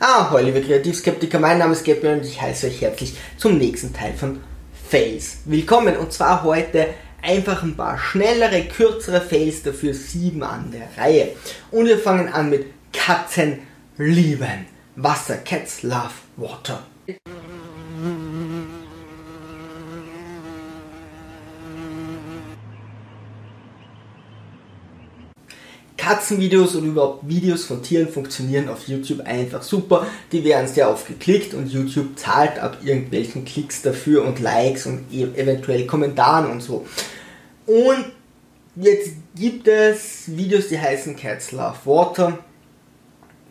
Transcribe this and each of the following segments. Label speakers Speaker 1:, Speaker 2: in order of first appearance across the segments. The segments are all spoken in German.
Speaker 1: Ah, hallo liebe Kreativskeptiker, mein Name ist Gabi und ich heiße euch herzlich zum nächsten Teil von Fails. Willkommen und zwar heute einfach ein paar schnellere, kürzere Fails, dafür sieben an der Reihe. Und wir fangen an mit Katzen lieben. Wasser, Cats love water. Katzenvideos oder überhaupt Videos von Tieren funktionieren auf YouTube einfach super. Die werden sehr oft geklickt und YouTube zahlt ab irgendwelchen Klicks dafür und Likes und e- eventuell Kommentaren und so. Und jetzt gibt es Videos, die heißen Cats Love Water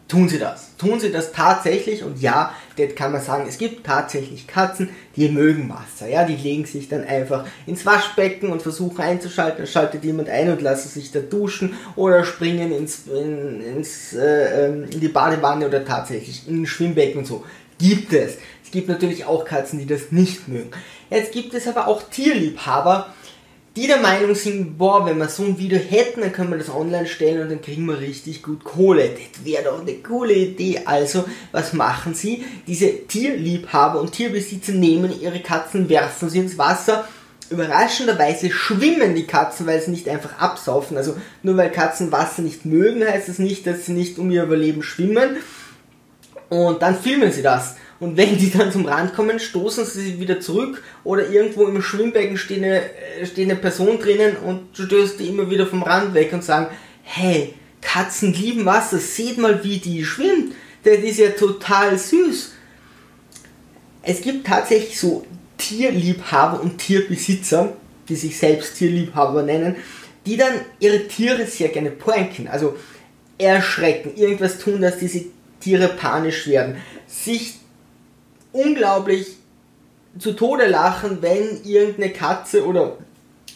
Speaker 1: tun sie das. Tun sie das tatsächlich und ja, das kann man sagen, es gibt tatsächlich Katzen, die mögen Wasser. Ja, die legen sich dann einfach ins Waschbecken und versuchen einzuschalten, dann schaltet jemand ein und lassen sich da duschen oder springen ins, in, ins, äh, ähm, in die Badewanne oder tatsächlich in ein Schwimmbecken und so. Gibt es. Es gibt natürlich auch Katzen, die das nicht mögen. Jetzt gibt es aber auch Tierliebhaber, die der Meinung sind, boah, wenn wir so ein Video hätten, dann können wir das online stellen und dann kriegen wir richtig gut Kohle. Das wäre doch eine coole Idee. Also, was machen sie? Diese Tierliebhaber und Tierbesitzer nehmen ihre Katzen, werfen sie ins Wasser. Überraschenderweise schwimmen die Katzen, weil sie nicht einfach absaufen. Also nur weil Katzen Wasser nicht mögen, heißt das nicht, dass sie nicht um ihr Überleben schwimmen. Und dann filmen sie das. Und wenn die dann zum Rand kommen, stoßen sie wieder zurück oder irgendwo im Schwimmbecken steht eine, äh, steht eine Person drinnen und stößt die immer wieder vom Rand weg und sagen, hey, Katzen lieben Wasser, seht mal, wie die schwimmt. Das ist ja total süß. Es gibt tatsächlich so Tierliebhaber und Tierbesitzer, die sich selbst Tierliebhaber nennen, die dann ihre Tiere sehr gerne pranken, also erschrecken, irgendwas tun, dass diese Tiere panisch werden, sich unglaublich zu Tode lachen, wenn irgendeine Katze oder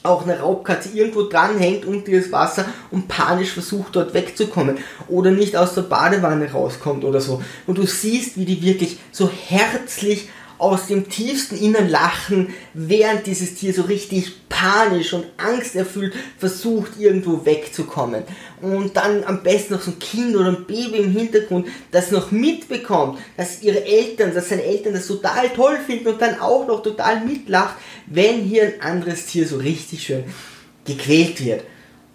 Speaker 1: auch eine Raubkatze irgendwo dranhängt unter das Wasser und panisch versucht dort wegzukommen oder nicht aus der Badewanne rauskommt oder so. Und du siehst, wie die wirklich so herzlich aus dem tiefsten Innern lachen, während dieses Tier so richtig panisch und angsterfüllt versucht, irgendwo wegzukommen. Und dann am besten noch so ein Kind oder ein Baby im Hintergrund, das noch mitbekommt, dass ihre Eltern, dass seine Eltern das total toll finden und dann auch noch total mitlacht, wenn hier ein anderes Tier so richtig schön gequält wird.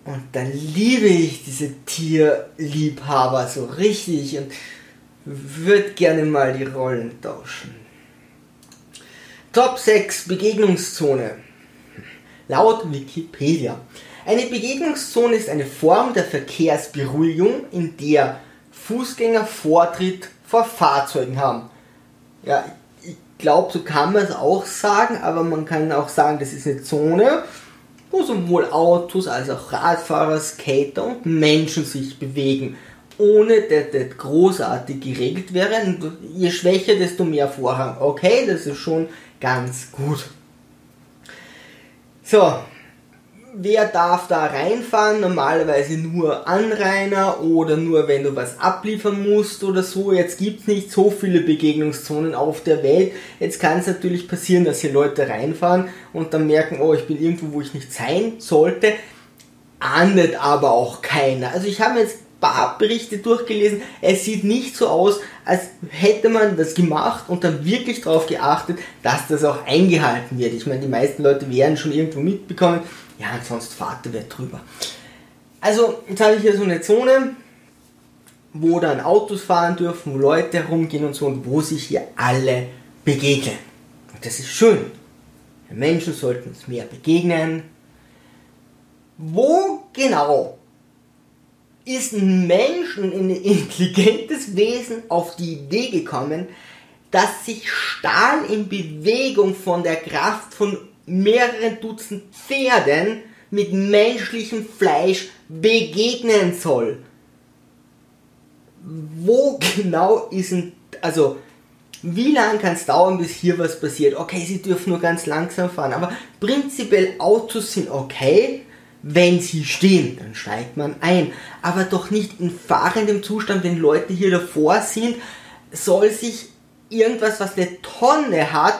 Speaker 1: Und dann liebe ich diese Tierliebhaber so richtig und würde gerne mal die Rollen tauschen. Top 6 Begegnungszone. Laut Wikipedia. Eine Begegnungszone ist eine Form der Verkehrsberuhigung, in der Fußgänger Vortritt vor Fahrzeugen haben. Ja, ich glaube, so kann man es auch sagen, aber man kann auch sagen, das ist eine Zone, wo sowohl Autos als auch Radfahrer, Skater und Menschen sich bewegen ohne dass das großartig geregelt wäre. je schwächer, desto mehr Vorrang. Okay, das ist schon ganz gut. So, wer darf da reinfahren? Normalerweise nur Anrainer oder nur wenn du was abliefern musst oder so. Jetzt gibt es nicht so viele Begegnungszonen auf der Welt. Jetzt kann es natürlich passieren, dass hier Leute reinfahren und dann merken, oh, ich bin irgendwo, wo ich nicht sein sollte. Ahndet aber auch keiner. Also ich habe jetzt Berichte durchgelesen. Es sieht nicht so aus, als hätte man das gemacht und dann wirklich darauf geachtet, dass das auch eingehalten wird. Ich meine, die meisten Leute werden schon irgendwo mitbekommen, ja, sonst fahrt der Wert drüber. Also, jetzt habe ich hier so eine Zone, wo dann Autos fahren dürfen, wo Leute herumgehen und so und wo sich hier alle begegnen. Und das ist schön. Menschen sollten uns mehr begegnen. Wo genau ist ein Mensch, ein intelligentes Wesen auf die Idee gekommen, dass sich Stahl in Bewegung von der Kraft von mehreren Dutzend Pferden mit menschlichem Fleisch begegnen soll. Wo genau ist ein, also wie lange kann es dauern, bis hier was passiert? Okay, sie dürfen nur ganz langsam fahren, aber prinzipiell Autos sind okay, wenn sie stehen, dann steigt man ein. Aber doch nicht in fahrendem Zustand, wenn Leute hier davor sind, soll sich irgendwas, was eine Tonne hat,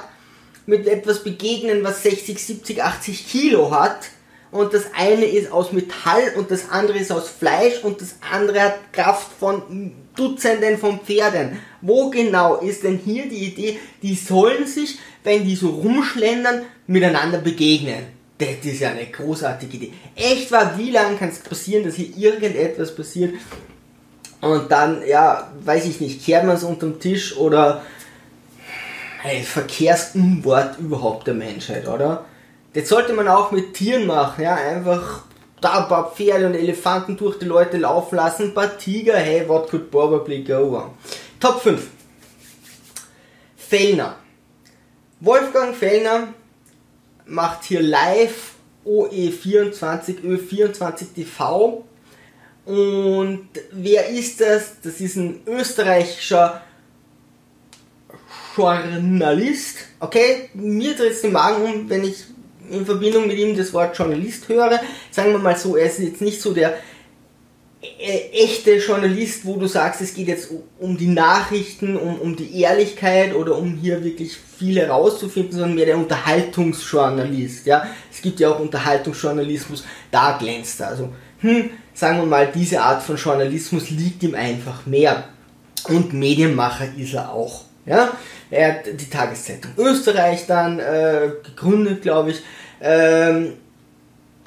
Speaker 1: mit etwas begegnen, was 60, 70, 80 Kilo hat. Und das eine ist aus Metall und das andere ist aus Fleisch und das andere hat Kraft von Dutzenden von Pferden. Wo genau ist denn hier die Idee, die sollen sich, wenn die so rumschlendern, miteinander begegnen? Das ist ja eine großartige Idee. Echt war, wie lange kann es passieren, dass hier irgendetwas passiert und dann, ja, weiß ich nicht, kehrt man es unterm Tisch oder ein Verkehrsunwort überhaupt der Menschheit, oder? Das sollte man auch mit Tieren machen, ja, einfach da ein paar Pferde und Elefanten durch die Leute laufen lassen, ein paar Tiger, hey, what could probably go wrong? Top 5. Fellner. Wolfgang Fellner macht hier live OE24, Ö24 TV. Und wer ist das? Das ist ein österreichischer Journalist. Okay, mir dreht es den Magen um, wenn ich in Verbindung mit ihm das Wort Journalist höre. Sagen wir mal so, er ist jetzt nicht so der echte Journalist, wo du sagst, es geht jetzt um die Nachrichten, um, um die Ehrlichkeit oder um hier wirklich viel herauszufinden, sondern mehr der Unterhaltungsjournalist. Ja? Es gibt ja auch Unterhaltungsjournalismus, da glänzt er. Also, hm, sagen wir mal, diese Art von Journalismus liegt ihm einfach mehr. Und Medienmacher ist er auch. Ja? Er hat die Tageszeitung Österreich dann äh, gegründet, glaube ich. Ähm,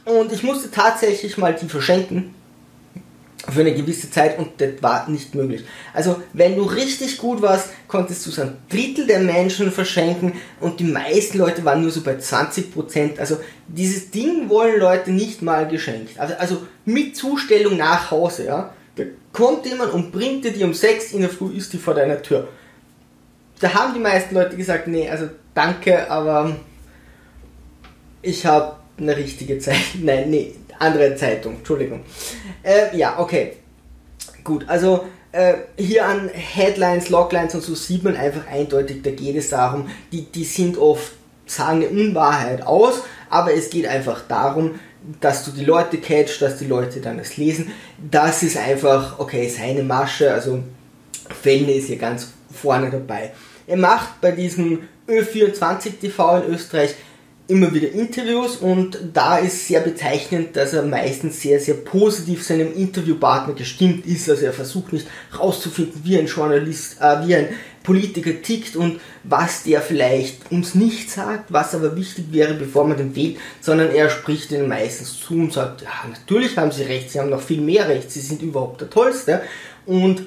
Speaker 1: und ich musste tatsächlich mal die verschenken für eine gewisse Zeit und das war nicht möglich. Also wenn du richtig gut warst, konntest du es ein Drittel der Menschen verschenken und die meisten Leute waren nur so bei 20%. Also dieses Ding wollen Leute nicht mal geschenkt. Also, also mit Zustellung nach Hause, ja. Da kommt jemand und bringt dir die um 6 in der Früh, ist die vor deiner Tür. Da haben die meisten Leute gesagt, nee, also danke, aber ich habe eine richtige Zeit. Nein, nee, andere Zeitung, Entschuldigung. Äh, ja, okay. Gut, also äh, hier an Headlines, Loglines und so sieht man einfach eindeutig, da geht es darum, die, die sind oft, sagen eine Unwahrheit aus, aber es geht einfach darum, dass du die Leute catch, dass die Leute dann das lesen. Das ist einfach, okay, seine Masche, also Fellner ist hier ganz vorne dabei. Er macht bei diesem Ö24 TV in Österreich immer wieder Interviews und da ist sehr bezeichnend, dass er meistens sehr, sehr positiv seinem Interviewpartner gestimmt ist. Also er versucht nicht herauszufinden, wie ein Journalist, äh, wie ein Politiker tickt und was der vielleicht uns nicht sagt, was aber wichtig wäre, bevor man den wählt, sondern er spricht ihnen meistens zu und sagt, ja, natürlich haben sie recht, sie haben noch viel mehr recht, sie sind überhaupt der Tollste. Und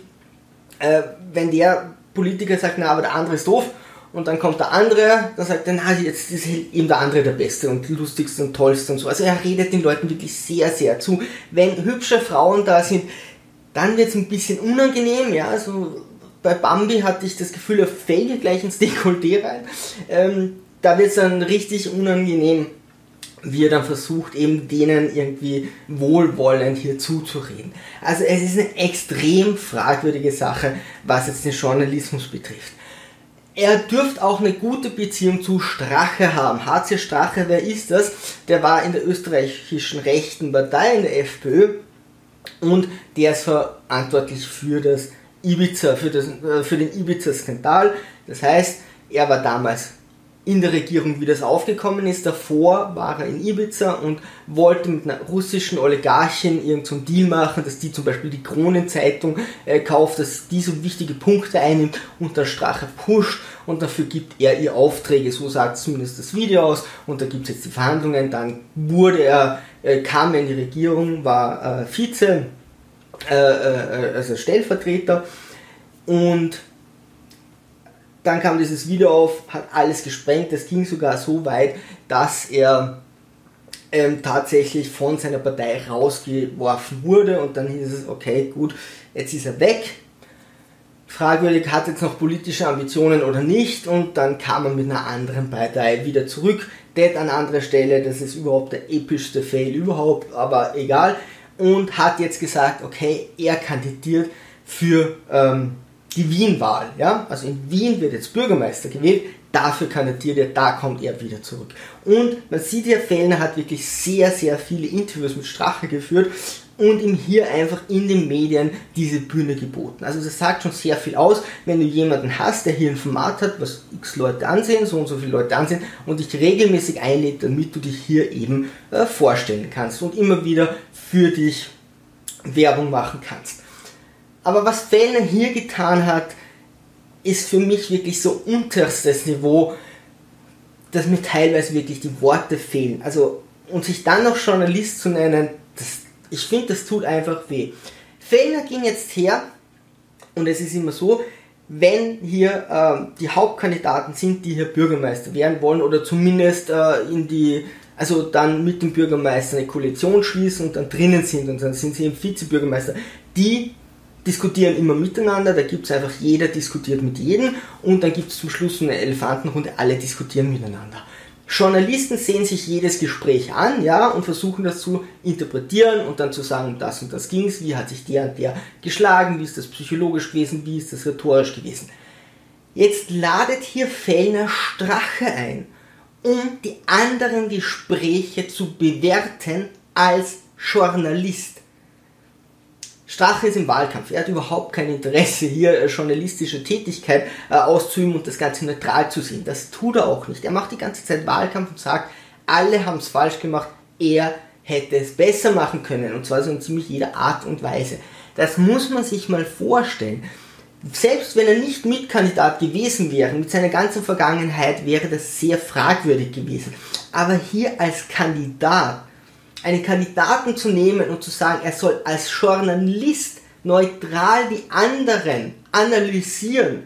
Speaker 1: äh, wenn der Politiker sagt, na, aber der andere ist doof, und dann kommt der andere, dann sagt er, na, jetzt ist eben der andere der Beste und lustigste und tollste und so. Also er redet den Leuten wirklich sehr, sehr zu. Wenn hübsche Frauen da sind, dann wird es ein bisschen unangenehm, ja, also bei Bambi hatte ich das Gefühl, er fällt gleich ins Dekolleté rein. Ähm, da wird es dann richtig unangenehm, wie er dann versucht, eben denen irgendwie wohlwollend hier zuzureden. Also es ist eine extrem fragwürdige Sache, was jetzt den Journalismus betrifft er dürfte auch eine gute Beziehung zu Strache haben. HC Strache, wer ist das? Der war in der österreichischen rechten Partei, in der FPÖ, und der ist verantwortlich für das Ibiza, für, das, äh, für den Ibiza-Skandal. Das heißt, er war damals in der Regierung, wie das aufgekommen ist. Davor war er in Ibiza und wollte mit einer russischen Oligarchin irgendeinen Deal machen, dass die zum Beispiel die Kronenzeitung äh, kauft, dass die so wichtige Punkte einnimmt und der Strache pusht. Und dafür gibt er ihr Aufträge, so sagt zumindest das Video aus. Und da gibt es jetzt die Verhandlungen, dann wurde er, äh, kam er in die Regierung, war äh, Vize, äh, äh, also Stellvertreter. Und dann kam dieses Video auf, hat alles gesprengt. Es ging sogar so weit, dass er ähm, tatsächlich von seiner Partei rausgeworfen wurde und dann hieß es, okay, gut, jetzt ist er weg. Fragwürdig, hat jetzt noch politische Ambitionen oder nicht und dann kam er mit einer anderen Partei wieder zurück. Det an anderer Stelle, das ist überhaupt der epischste Fail überhaupt, aber egal. Und hat jetzt gesagt, okay, er kandidiert für ähm, die Wien-Wahl. Ja? Also in Wien wird jetzt Bürgermeister gewählt, dafür kandidiert er, da kommt er wieder zurück. Und man sieht ja, Fellner hat wirklich sehr, sehr viele Interviews mit Strache geführt und ihm hier einfach in den Medien diese Bühne geboten. Also das sagt schon sehr viel aus, wenn du jemanden hast, der hier ein Format hat, was x Leute ansehen, so und so viele Leute ansehen und dich regelmäßig einlädt, damit du dich hier eben äh, vorstellen kannst und immer wieder für dich Werbung machen kannst. Aber was Fellner hier getan hat, ist für mich wirklich so unterstes Niveau, dass mir teilweise wirklich die Worte fehlen. Also, und sich dann noch Journalist zu nennen, das, ich finde, das tut einfach weh. Fellner ging jetzt her, und es ist immer so, wenn hier äh, die Hauptkandidaten sind, die hier Bürgermeister werden wollen oder zumindest äh, in die, also dann mit dem Bürgermeister eine Koalition schließen und dann drinnen sind und dann sind sie eben Vizebürgermeister, die diskutieren immer miteinander, da gibt es einfach, jeder diskutiert mit jedem und dann gibt es zum Schluss eine Elefantenrunde, alle diskutieren miteinander. Journalisten sehen sich jedes Gespräch an, ja, und versuchen das zu interpretieren und dann zu sagen, das und das ging's, wie hat sich der und der geschlagen, wie ist das psychologisch gewesen, wie ist das rhetorisch gewesen. Jetzt ladet hier Fellner Strache ein, um die anderen Gespräche zu bewerten als Journalist. Strache ist im Wahlkampf. Er hat überhaupt kein Interesse, hier äh, journalistische Tätigkeit äh, auszuüben und das Ganze neutral zu sehen. Das tut er auch nicht. Er macht die ganze Zeit Wahlkampf und sagt, alle haben es falsch gemacht, er hätte es besser machen können. Und zwar so in ziemlich jeder Art und Weise. Das muss man sich mal vorstellen. Selbst wenn er nicht Mitkandidat gewesen wäre, mit seiner ganzen Vergangenheit, wäre das sehr fragwürdig gewesen. Aber hier als Kandidat einen Kandidaten zu nehmen und zu sagen, er soll als Journalist neutral die anderen analysieren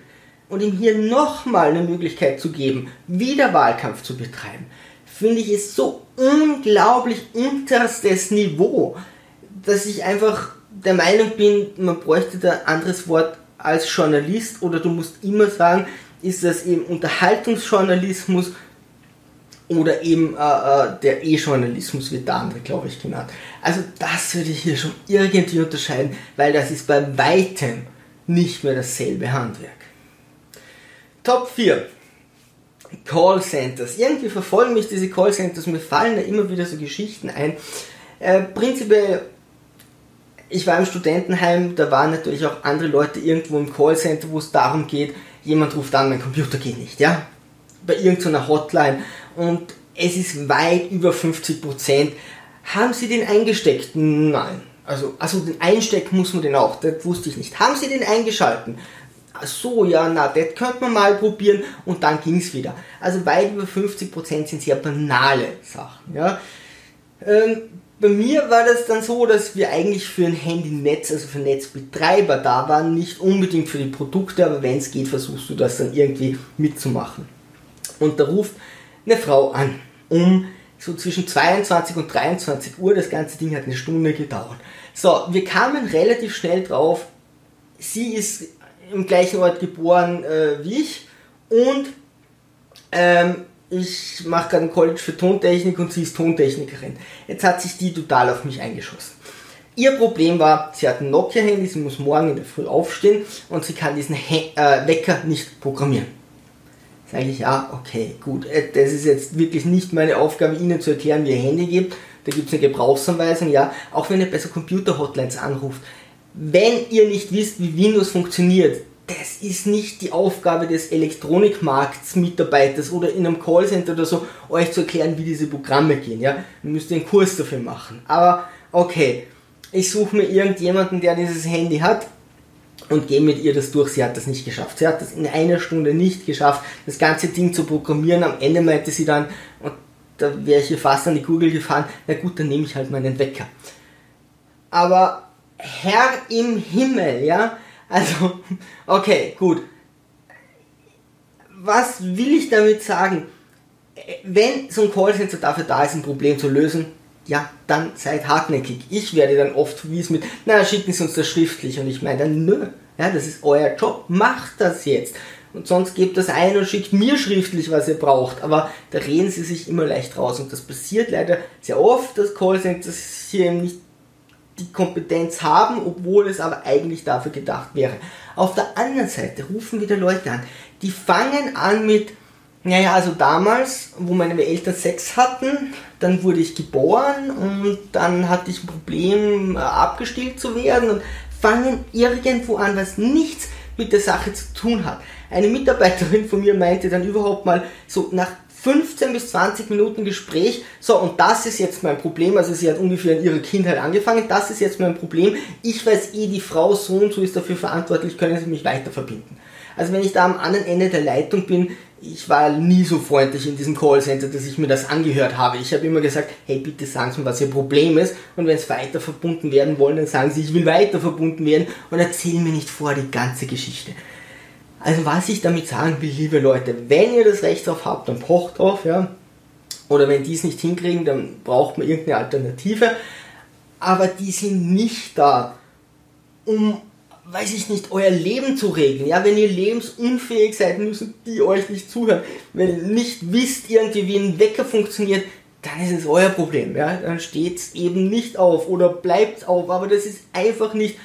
Speaker 1: und ihm hier nochmal eine Möglichkeit zu geben, wieder Wahlkampf zu betreiben, finde ich es so unglaublich unterstes Niveau, dass ich einfach der Meinung bin, man bräuchte da ein anderes Wort als Journalist oder du musst immer sagen, ist das eben Unterhaltungsjournalismus oder eben äh, äh, der E-Journalismus wird der andere, glaube ich, genannt. Also das würde ich hier schon irgendwie unterscheiden, weil das ist bei weitem nicht mehr dasselbe Handwerk. Top 4. Callcenters. Irgendwie verfolgen mich diese Callcenters, mir fallen da immer wieder so Geschichten ein. Äh, prinzipiell, ich war im Studentenheim, da waren natürlich auch andere Leute irgendwo im Callcenter, wo es darum geht, jemand ruft an, mein Computer geht nicht, ja? Bei irgendeiner Hotline und es ist weit über 50 Prozent. Haben Sie den eingesteckt? Nein. Also, also den einstecken muss man den auch, das wusste ich nicht. Haben Sie den eingeschalten? So, ja, na, das könnte man mal probieren und dann ging es wieder. Also weit über 50% sind sehr banale Sachen. Ja. Ähm, bei mir war das dann so, dass wir eigentlich für ein Handynetz, also für Netzbetreiber da waren, nicht unbedingt für die Produkte, aber wenn es geht, versuchst du das dann irgendwie mitzumachen. Und da ruft eine Frau an, um so zwischen 22 und 23 Uhr. Das ganze Ding hat eine Stunde gedauert. So, wir kamen relativ schnell drauf. Sie ist im gleichen Ort geboren äh, wie ich und ähm, ich mache gerade ein College für Tontechnik und sie ist Tontechnikerin. Jetzt hat sich die total auf mich eingeschossen. Ihr Problem war, sie hat ein Nokia-Handy, sie muss morgen in der Früh aufstehen und sie kann diesen He äh, Wecker nicht programmieren sage ich, ja, okay, gut, äh, das ist jetzt wirklich nicht meine Aufgabe, Ihnen zu erklären, wie ihr Handy gibt. Da gibt es eine Gebrauchsanweisung, ja, auch wenn ihr bei so Computer-Hotlines anruft. Wenn ihr nicht wisst, wie Windows funktioniert, das ist nicht die Aufgabe des Elektronikmarkts-Mitarbeiters oder in einem Callcenter oder so, euch zu erklären, wie diese Programme gehen. Ja? Ihr müsst einen Kurs dafür machen. Aber okay, ich suche mir irgendjemanden, der dieses Handy hat und gehe mit ihr das durch. Sie hat das nicht geschafft. Sie hat das in einer Stunde nicht geschafft, das ganze Ding zu programmieren. Am Ende meinte sie dann, und da wäre ich hier fast an die Kugel gefahren, na gut, dann nehme ich halt meinen Wecker. Aber Herr im Himmel, ja, also, okay, gut. Was will ich damit sagen? Wenn so ein Callcenter dafür da ist, ein Problem zu lösen, ja, dann seid hartnäckig. Ich werde dann oft verwiesen mit, na, schicken Sie uns das schriftlich. Und ich meine dann, nö, ja, das ist euer Job, macht das jetzt. Und sonst gebt das ein und schickt mir schriftlich, was ihr braucht. Aber da reden sie sich immer leicht raus. Und das passiert leider sehr oft, dass Callcenters hier eben nicht die Kompetenz haben, obwohl es aber eigentlich dafür gedacht wäre. Auf der anderen Seite rufen wieder Leute an, die fangen an mit, naja, also damals, wo meine Eltern Sex hatten, dann wurde ich geboren und dann hatte ich ein Problem, äh, abgestillt zu werden und fangen irgendwo an, was nichts mit der Sache zu tun hat. Eine Mitarbeiterin von mir meinte dann überhaupt mal so nach 15 bis 20 Minuten Gespräch. So, und das ist jetzt mein Problem. Also sie hat ungefähr in ihrer Kindheit angefangen. Das ist jetzt mein Problem. Ich weiß eh, die Frau so und so ist dafür verantwortlich, können sie mich weiter verbinden. Also wenn ich da am anderen Ende der Leitung bin, ich war nie so freundlich in diesem Callcenter, dass ich mir das angehört habe. Ich habe immer gesagt, hey, bitte sagen Sie mir, was Ihr Problem ist. Und wenn es weiter verbunden werden wollen, dann sagen Sie, ich will weiter verbunden werden und erzählen mir nicht vor die ganze Geschichte. Also was ich damit sagen will, liebe Leute, wenn ihr das Recht drauf habt, dann pocht drauf, ja. Oder wenn die es nicht hinkriegen, dann braucht man irgendeine Alternative. Aber die sind nicht da, um, weiß ich nicht, euer Leben zu regeln. Ja, wenn ihr lebensunfähig seid, müssen die euch nicht zuhören. Wenn ihr nicht wisst irgendwie, wie ein Wecker funktioniert, dann ist es euer Problem. Ja, dann steht's eben nicht auf oder bleibt auf. Aber das ist einfach nicht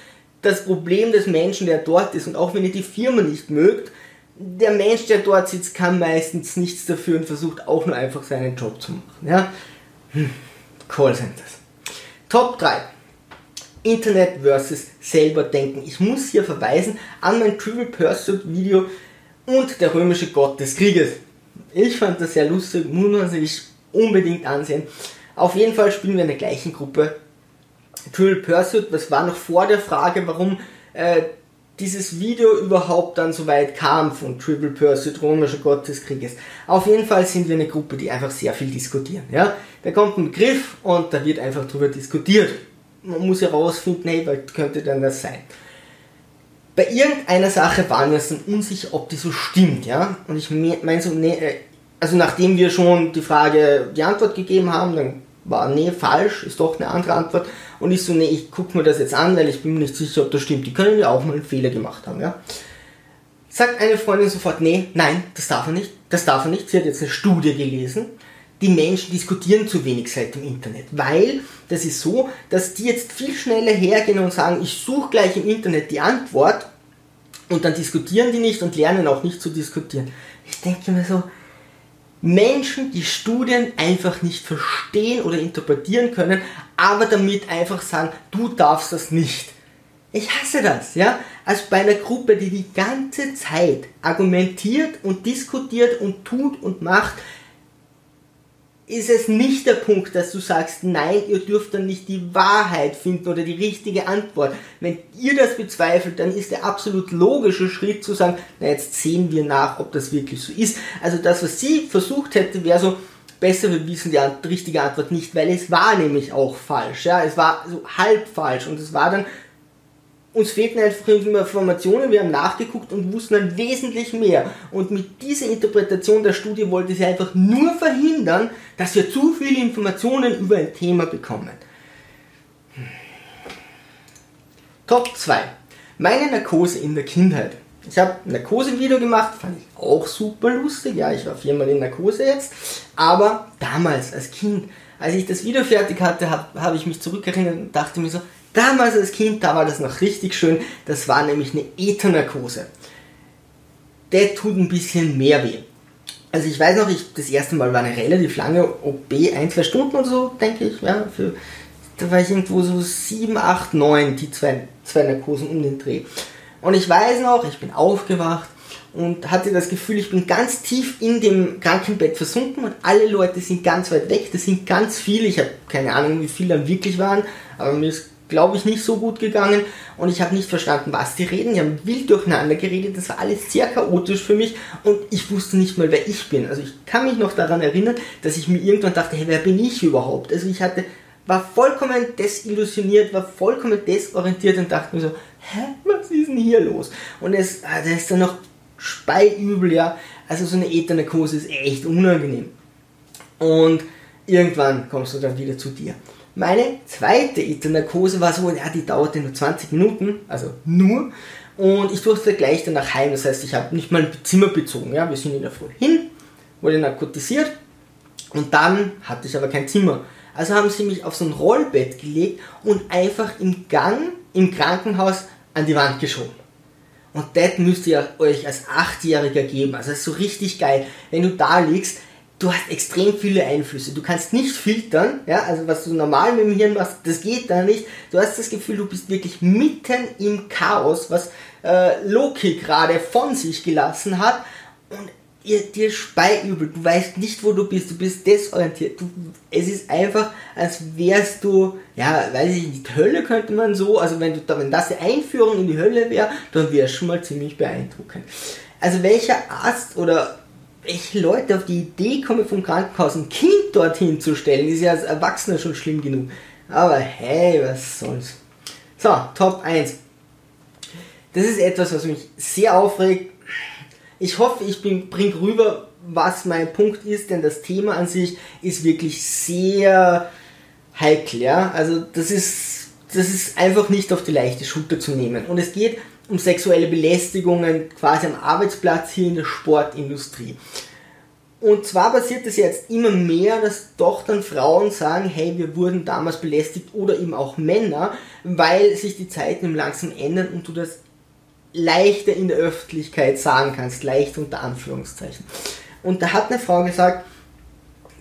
Speaker 1: das Problem des Menschen, der dort ist. Und auch wenn ihr die Firma nicht mögt, der Mensch, der dort sitzt, kann meistens nichts dafür und versucht auch nur einfach seinen Job zu machen. Ja? Hm. Callcenters. Top 3. Internet versus selber denken. Ich muss hier verweisen an mein Trivial Pursuit Video und der römische Gott des Krieges. Ich fand das sehr lustig, muss man sich unbedingt ansehen. Auf jeden Fall spielen wir in der gleichen Gruppe Trivial Pursuit, das war noch vor der Frage, warum äh, dieses Video überhaupt dann so weit kam von Trivial Pursuit, römischer Gott des Krieges. Auf jeden Fall sind wir eine Gruppe, die einfach sehr viel diskutieren. Ja? Da kommt ein Begriff und da wird einfach drüber diskutiert. Man muss herausfinden, hey, was könnte denn das sein? Bei irgendeiner Sache waren wir uns dann unsicher, ob die so stimmt, ja. Und ich meine so, nee, äh, also nachdem wir schon die Frage, die Antwort gegeben haben, dann war, nee, falsch, ist doch eine andere Antwort. Und ich so, nee, ich gucke mir das jetzt an, weil ich bin mir nicht sicher, ob das stimmt. Die können ja auch mal einen Fehler gemacht haben, ja. Sagt eine Freundin sofort, nee, nein, das darf er nicht, das darf er nicht. Sie hat jetzt eine Studie gelesen. Die Menschen diskutieren zu wenig seit dem Internet, weil das ist so, dass die jetzt viel schneller hergehen und sagen, ich suche gleich im Internet die Antwort und dann diskutieren die nicht und lernen auch nicht zu diskutieren. Ich denke mir so, Menschen, die Studien einfach nicht verstehen oder interpretieren können, aber damit einfach sagen, du darfst das nicht. Ich hasse das, ja. Als bei einer Gruppe, die die ganze Zeit argumentiert und diskutiert und tut und macht, ist es nicht der Punkt, dass du sagst, nein, ihr dürft dann nicht die Wahrheit finden oder die richtige Antwort. Wenn ihr das bezweifelt, dann ist der absolut logische Schritt zu sagen, na jetzt sehen wir nach, ob das wirklich so ist. Also das, was sie versucht hätte, wäre so, besser, wir wissen die richtige Antwort nicht, weil es war nämlich auch falsch. Ja, es war so halb falsch und es war dann uns fehlten einfach Informationen, wir haben nachgeguckt und wussten dann wesentlich mehr. Und mit dieser Interpretation der Studie wollte sie einfach nur verhindern, dass wir zu viele Informationen über ein Thema bekommen. Top 2. Meine Narkose in der Kindheit. Ich habe ein Narkose-Video gemacht, fand ich auch super lustig. Ja, ich war viermal in Narkose jetzt. Aber damals, als Kind, als ich das Video fertig hatte, habe hab ich mich zurückerinnert und dachte mir so, Damals als Kind, da war das noch richtig schön. Das war nämlich eine Ethernarkose. Der tut ein bisschen mehr weh. Also ich weiß noch, ich, das erste Mal war eine relativ lange OP, ein, zwei Stunden und so, denke ich. Ja, für, da war ich irgendwo so 7, 8, 9, die zwei, zwei Narkosen um den Dreh. Und ich weiß noch, ich bin aufgewacht und hatte das Gefühl, ich bin ganz tief in dem Krankenbett versunken und alle Leute sind ganz weit weg. Das sind ganz viele. Ich habe keine Ahnung, wie viele dann wirklich waren, aber mir ist glaube ich, nicht so gut gegangen und ich habe nicht verstanden, was die reden. Die haben wild durcheinander geredet, das war alles sehr chaotisch für mich und ich wusste nicht mal, wer ich bin. Also ich kann mich noch daran erinnern, dass ich mir irgendwann dachte, hey, wer bin ich überhaupt? Also ich hatte, war vollkommen desillusioniert, war vollkommen desorientiert und dachte mir so, hä, was ist denn hier los? Und es, ah, das ist dann noch speiübel, ja. Also so eine Ethernarkose ist echt unangenehm. Und irgendwann kommst du dann wieder zu dir. Meine zweite Ethernarkose war so, ja, die dauerte nur 20 Minuten, also nur. Und ich durfte gleich danach heim. Das heißt, ich habe nicht mal ein Zimmer bezogen. Ja, wir sind in der Früh hin, wurde narkotisiert und dann hatte ich aber kein Zimmer. Also haben sie mich auf so ein Rollbett gelegt und einfach im Gang im Krankenhaus an die Wand geschoben. Und das müsst ihr euch als Achtjähriger geben. Also das ist so richtig geil. Wenn du da liegst, du hast extrem viele Einflüsse. Du kannst nicht filtern, ja, also was du normal mit dem Hirn machst, das geht da nicht. Du hast das Gefühl, du bist wirklich mitten im Chaos, was äh, Loki gerade von sich gelassen hat. Und ihr, dir speiübel, du weißt nicht, wo du bist, du bist desorientiert. Du, es ist einfach, als wärst du, ja, weiß ich nicht, Hölle könnte man so, also wenn du wenn das die Einführung in die Hölle wäre, dann wäre es schon mal ziemlich beeindruckend. Also welcher Arzt oder welche Leute auf die Idee kommen vom Krankenhaus ein Kind dorthin zu stellen, ist ja als Erwachsener schon schlimm genug. Aber hey, was soll's. So, Top 1. Das ist etwas, was mich sehr aufregt, ich hoffe, ich bringe rüber, was mein Punkt ist, denn das Thema an sich ist wirklich sehr heikel, ja. Also das ist, das ist einfach nicht auf die leichte Schulter zu nehmen. Und es geht um sexuelle Belästigungen quasi am Arbeitsplatz hier in der Sportindustrie. Und zwar passiert es jetzt immer mehr, dass doch dann Frauen sagen, hey, wir wurden damals belästigt oder eben auch Männer, weil sich die Zeiten im langsam ändern und du das leichter in der Öffentlichkeit sagen kannst, leicht unter Anführungszeichen. Und da hat eine Frau gesagt,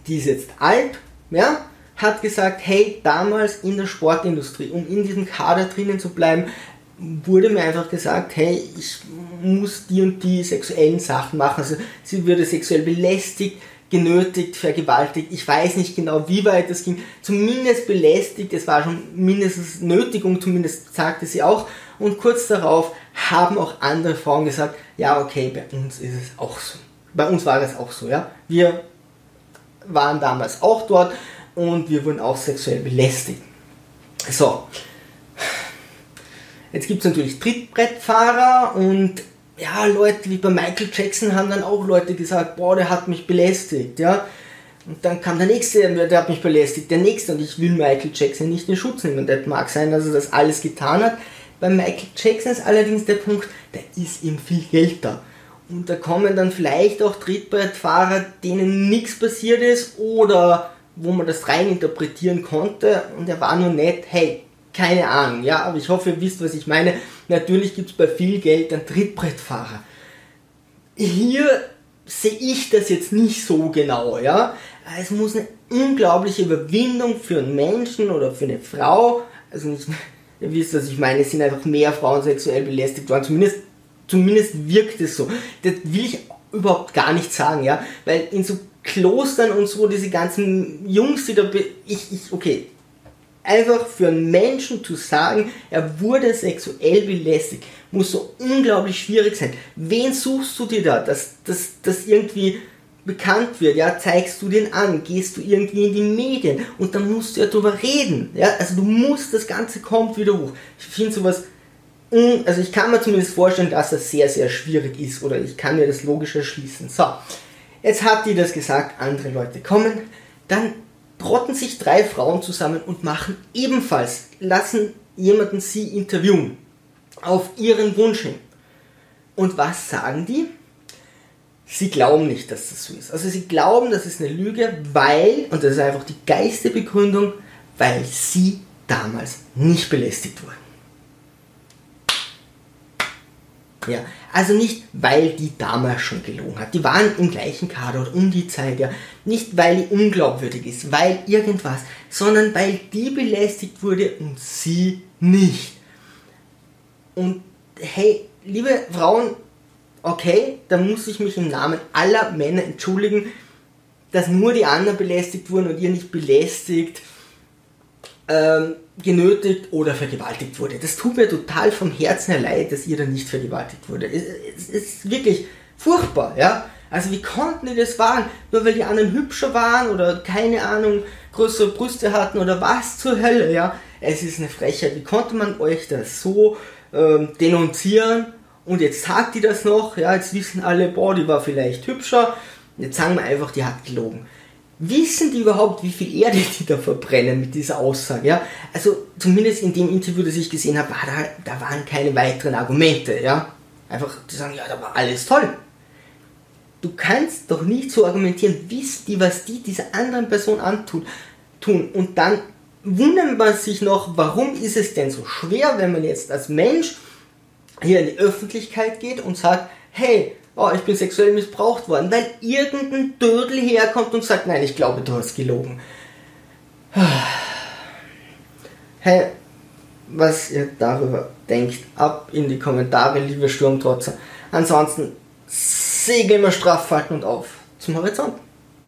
Speaker 1: die ist jetzt alt, ja, hat gesagt, hey, damals in der Sportindustrie, um in diesem Kader drinnen zu bleiben, wurde mir einfach gesagt, hey, ich muss die und die sexuellen Sachen machen. Also sie wurde sexuell belästigt, genötigt, vergewaltigt. Ich weiß nicht genau, wie weit das ging. Zumindest belästigt, es war schon mindestens Nötigung, zumindest sagte sie auch. Und kurz darauf haben auch andere Frauen gesagt, ja, okay, bei uns ist es auch so. Bei uns war das auch so, ja. Wir waren damals auch dort und wir wurden auch sexuell belästigt. So. Jetzt gibt es natürlich Trittbrettfahrer und ja, Leute wie bei Michael Jackson haben dann auch Leute gesagt, boah, der hat mich belästigt, ja. Und dann kam der nächste, der hat mich belästigt, der nächste und ich will Michael Jackson nicht in Schutz nehmen. Das mag sein, dass er das alles getan hat. Bei Michael Jackson ist allerdings der Punkt, der ist ihm viel Geld da. Und da kommen dann vielleicht auch Trittbrettfahrer, denen nichts passiert ist oder wo man das rein interpretieren konnte und er war nur nett, hey, keine Ahnung, ja, aber ich hoffe, ihr wisst, was ich meine. Natürlich gibt es bei viel Geld dann Trittbrettfahrer. Hier sehe ich das jetzt nicht so genau, ja. Es muss eine unglaubliche Überwindung für einen Menschen oder für eine Frau, also nicht, ihr wisst, was ich meine, es sind einfach mehr Frauen sexuell belästigt worden, zumindest, zumindest wirkt es so. Das will ich überhaupt gar nicht sagen, ja, weil in so Klostern und so, diese ganzen Jungs, die da, ich, ich, okay, einfach für einen Menschen zu sagen, er wurde sexuell belästigt, muss so unglaublich schwierig sein. Wen suchst du dir da, dass das irgendwie bekannt wird, ja, zeigst du den an, gehst du irgendwie in die Medien und dann musst du ja drüber reden, ja, also du musst, das Ganze kommt wieder hoch. Ich finde sowas, also ich kann mir zumindest vorstellen, dass das sehr, sehr schwierig ist oder ich kann mir das logisch erschließen. So, jetzt hat die das gesagt, andere Leute kommen, dann trotten sich drei Frauen zusammen und machen ebenfalls, lassen jemanden sie interviewen, auf ihren Wunsch hin. Und was sagen die? Sie glauben nicht, dass das so ist. Also sie glauben, das ist eine Lüge, weil, und das ist einfach die geiste Begründung, weil sie damals nicht belästigt wurden. Ja, also nicht, weil die damals schon gelogen hat. Die waren im gleichen Kader um die Zeit, ja. Nicht, weil die unglaubwürdig ist, weil irgendwas, sondern weil die belästigt wurde und sie nicht. Und hey, liebe Frauen, okay, dann muss ich mich im Namen aller Männer entschuldigen, dass nur die anderen belästigt wurden und ihr nicht belästigt, ähm, genötigt oder vergewaltigt wurde. Das tut mir total vom Herzen her leid, dass ihr da nicht vergewaltigt wurde. Es, es, es ist wirklich furchtbar, ja. Also wie konnten die das wagen? Nur weil die anderen hübscher waren oder keine Ahnung, größere Brüste hatten oder was zur Hölle, ja. Es ist eine Frechheit. Wie konnte man euch das so ähm, denunzieren und jetzt sagt die das noch, ja, jetzt wissen alle, boah, die war vielleicht hübscher. Jetzt sagen wir einfach, die hat gelogen. Wissen die überhaupt, wie viel Erde die da verbrennen mit dieser Aussage? Ja? Also zumindest in dem Interview, das ich gesehen habe, war da, da waren keine weiteren Argumente. Ja? Einfach, die sagen, ja, da war alles toll. Du kannst doch nicht so argumentieren, wisst die, was die dieser anderen Person antun. Tun. Und dann wundert man sich noch, warum ist es denn so schwer, wenn man jetzt als Mensch hier in die Öffentlichkeit geht und sagt, hey, oh, ich bin sexuell missbraucht worden, weil irgendein Dödel herkommt und sagt, nein, ich glaube, du hast gelogen. Hey, was ihr darüber denkt, ab in die Kommentare, liebe Sturmtrotzer. Ansonsten Segel immer straff halten und auf zum Horizont.